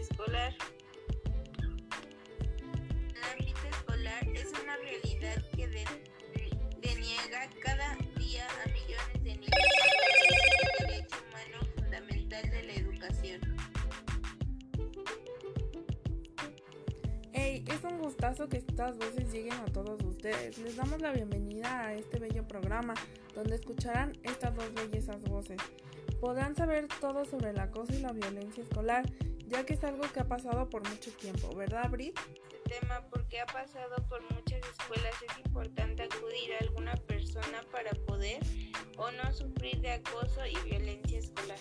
escolar. La vida escolar es una realidad que de, deniega cada día a millones de niños el derecho humano fundamental de la educación. Hey, es un gustazo que estas voces lleguen a todos ustedes. Les damos la bienvenida a este bello programa donde escucharán estas dos bellezas voces. Podrán saber todo sobre el acoso y la violencia escolar ya que es algo que ha pasado por mucho tiempo, ¿verdad, Brit? Este tema, porque ha pasado por muchas escuelas, es importante acudir a alguna persona para poder o no sufrir de acoso y violencia escolar.